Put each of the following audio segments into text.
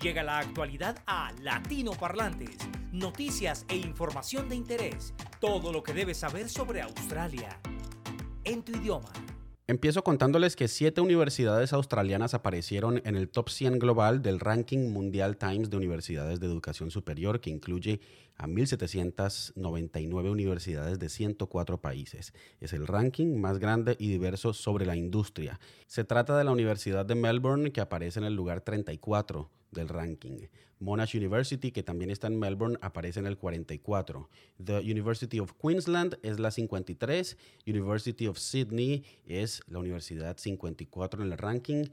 Llega la actualidad a Latino Parlantes. Noticias e información de interés. Todo lo que debes saber sobre Australia. En tu idioma. Empiezo contándoles que siete universidades australianas aparecieron en el top 100 global del ranking Mundial Times de Universidades de Educación Superior, que incluye a 1.799 universidades de 104 países. Es el ranking más grande y diverso sobre la industria. Se trata de la Universidad de Melbourne, que aparece en el lugar 34 del ranking. Monash University, que también está en Melbourne, aparece en el 44. The University of Queensland es la 53. University of Sydney es la universidad 54 en el ranking.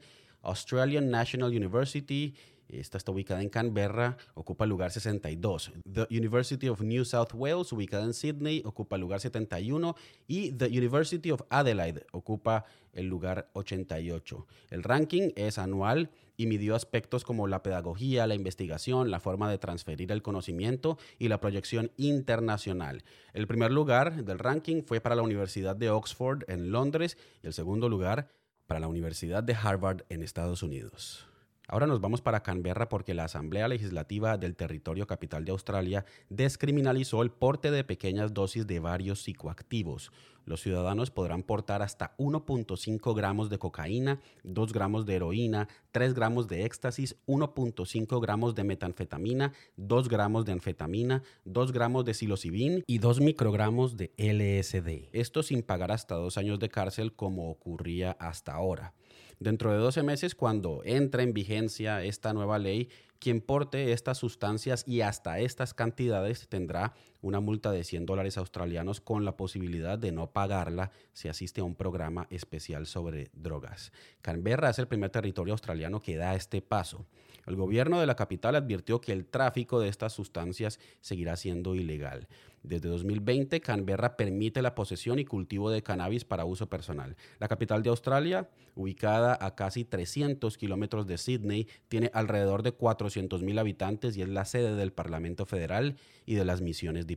Australian National University esta está ubicada en Canberra, ocupa el lugar 62. The University of New South Wales, ubicada en Sydney, ocupa el lugar 71. Y The University of Adelaide ocupa el lugar 88. El ranking es anual y midió aspectos como la pedagogía, la investigación, la forma de transferir el conocimiento y la proyección internacional. El primer lugar del ranking fue para la Universidad de Oxford en Londres y el segundo lugar para la Universidad de Harvard en Estados Unidos. Ahora nos vamos para Canberra porque la Asamblea Legislativa del Territorio Capital de Australia descriminalizó el porte de pequeñas dosis de varios psicoactivos. Los ciudadanos podrán portar hasta 1.5 gramos de cocaína, 2 gramos de heroína, 3 gramos de éxtasis, 1.5 gramos de metanfetamina, 2 gramos de anfetamina, 2 gramos de psilocibin y 2 microgramos de LSD. Esto sin pagar hasta dos años de cárcel como ocurría hasta ahora. Dentro de 12 meses, cuando entre en vigencia esta nueva ley, quien porte estas sustancias y hasta estas cantidades tendrá una multa de 100 dólares australianos con la posibilidad de no pagarla si asiste a un programa especial sobre drogas. Canberra es el primer territorio australiano que da este paso. El gobierno de la capital advirtió que el tráfico de estas sustancias seguirá siendo ilegal. Desde 2020, Canberra permite la posesión y cultivo de cannabis para uso personal. La capital de Australia, ubicada a casi 300 kilómetros de Sydney, tiene alrededor de 400.000 habitantes y es la sede del Parlamento Federal y de las misiones diplomáticas.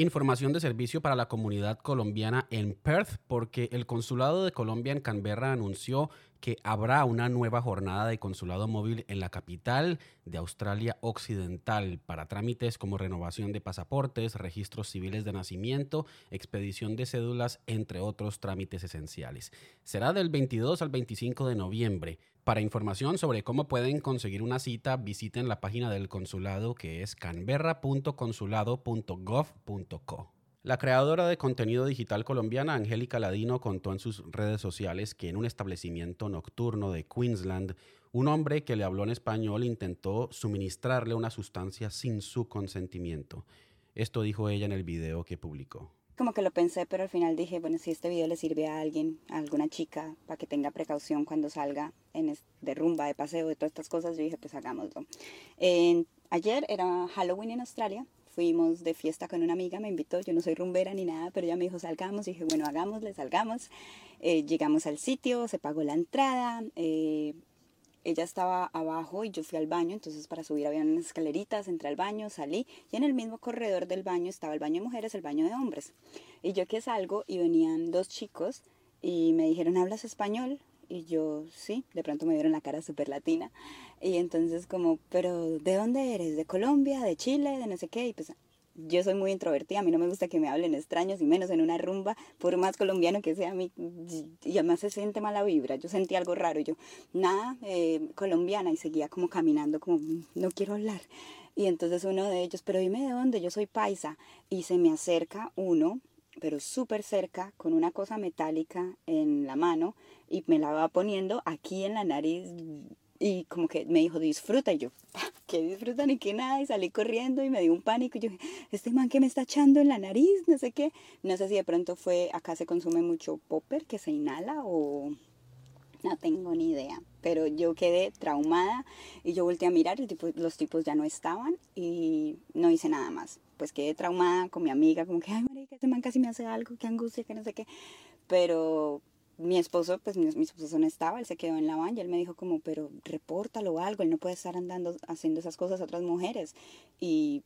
Información de servicio para la comunidad colombiana en Perth porque el Consulado de Colombia en Canberra anunció que habrá una nueva jornada de consulado móvil en la capital de Australia Occidental para trámites como renovación de pasaportes, registros civiles de nacimiento, expedición de cédulas, entre otros trámites esenciales. Será del 22 al 25 de noviembre. Para información sobre cómo pueden conseguir una cita, visiten la página del consulado que es canberra.consulado.gov.co. La creadora de contenido digital colombiana, Angélica Ladino, contó en sus redes sociales que en un establecimiento nocturno de Queensland, un hombre que le habló en español intentó suministrarle una sustancia sin su consentimiento. Esto dijo ella en el video que publicó. Como que lo pensé, pero al final dije, bueno, si este video le sirve a alguien, a alguna chica, para que tenga precaución cuando salga en de rumba, de paseo, de todas estas cosas, yo dije, pues hagámoslo. ayer era Halloween en Australia fuimos de fiesta con una amiga, me invitó, yo no soy rumbera ni nada, pero ella me dijo salgamos, y dije, bueno, hagámosle, salgamos. Eh, llegamos al sitio, se pagó la entrada, eh, ella estaba abajo y yo fui al baño, entonces para subir había unas escaleritas, entré al baño, salí y en el mismo corredor del baño estaba el baño de mujeres, el baño de hombres. Y yo que salgo y venían dos chicos y me dijeron, ¿hablas español? Y yo, sí, de pronto me dieron la cara súper latina. Y entonces como, pero ¿de dónde eres? ¿De Colombia? ¿De Chile? ¿De no sé qué? Y pues yo soy muy introvertida, a mí no me gusta que me hablen extraños y menos en una rumba, por más colombiano que sea, a mí, y además se siente mala vibra, yo sentí algo raro, yo, nada, eh, colombiana, y seguía como caminando, como, no quiero hablar. Y entonces uno de ellos, pero dime de dónde, yo soy paisa, y se me acerca uno, pero súper cerca, con una cosa metálica en la mano, y me la va poniendo aquí en la nariz y como que me dijo disfruta y yo que disfruta ni que nada y salí corriendo y me dio un pánico y yo este man que me está echando en la nariz no sé qué no sé si de pronto fue acá se consume mucho popper que se inhala o no tengo ni idea pero yo quedé traumada y yo volteé a mirar los tipos ya no estaban y no hice nada más pues quedé traumada con mi amiga como que ay marica este man casi me hace algo qué angustia que no sé qué pero mi esposo, pues mi, esposo no estaba, él se quedó en la van y él me dijo como, pero repórtalo o algo, él no puede estar andando haciendo esas cosas a otras mujeres. Y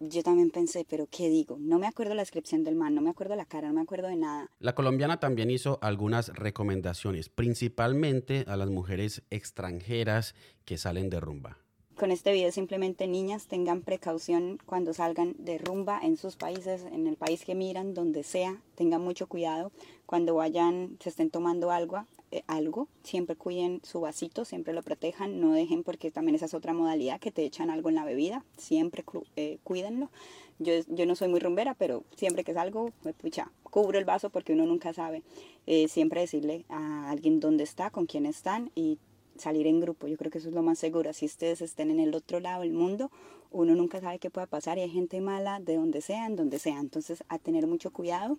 yo también pensé, pero ¿qué digo? No me acuerdo la descripción del man, no me acuerdo la cara, no me acuerdo de nada. La colombiana también hizo algunas recomendaciones, principalmente a las mujeres extranjeras que salen de rumba. Con este video simplemente niñas tengan precaución cuando salgan de rumba en sus países, en el país que miran, donde sea, tengan mucho cuidado cuando vayan, se estén tomando eh, algo, siempre cuiden su vasito, siempre lo protejan, no dejen porque también esa es otra modalidad que te echan algo en la bebida, siempre eh, cuídenlo. Yo, yo no soy muy rumbera, pero siempre que salgo, pues, pucha, cubro el vaso porque uno nunca sabe. Eh, siempre decirle a alguien dónde está, con quién están y salir en grupo. Yo creo que eso es lo más seguro. Si ustedes estén en el otro lado del mundo, uno nunca sabe qué pueda pasar y hay gente mala de donde sea, en donde sea. Entonces, a tener mucho cuidado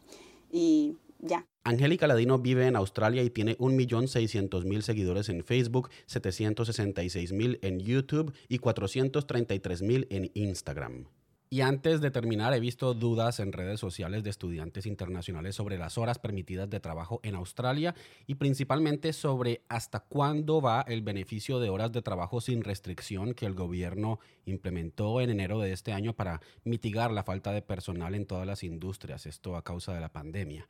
y ya. Angélica Ladino vive en Australia y tiene 1.600.000 seguidores en Facebook, 766.000 en YouTube y 433.000 en Instagram. Y antes de terminar, he visto dudas en redes sociales de estudiantes internacionales sobre las horas permitidas de trabajo en Australia y principalmente sobre hasta cuándo va el beneficio de horas de trabajo sin restricción que el gobierno implementó en enero de este año para mitigar la falta de personal en todas las industrias, esto a causa de la pandemia.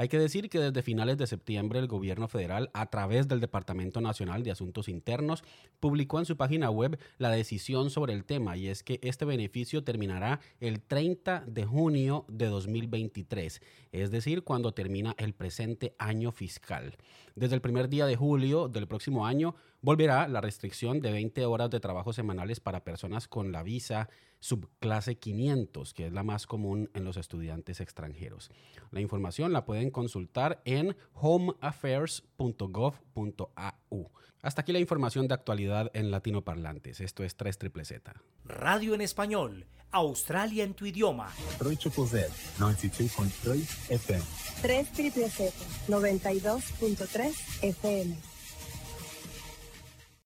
Hay que decir que desde finales de septiembre el gobierno federal, a través del Departamento Nacional de Asuntos Internos, publicó en su página web la decisión sobre el tema y es que este beneficio terminará el 30 de junio de 2023, es decir, cuando termina el presente año fiscal. Desde el primer día de julio del próximo año volverá la restricción de 20 horas de trabajo semanales para personas con la visa subclase 500, que es la más común en los estudiantes extranjeros. La información la pueden consultar en homeaffairs.gov.au. Hasta aquí la información de actualidad en latino parlantes. Esto es 3 Triple Z. Radio en español. Australia en tu idioma. 92.3 FM. 3 Triple Z. 92.3 FM.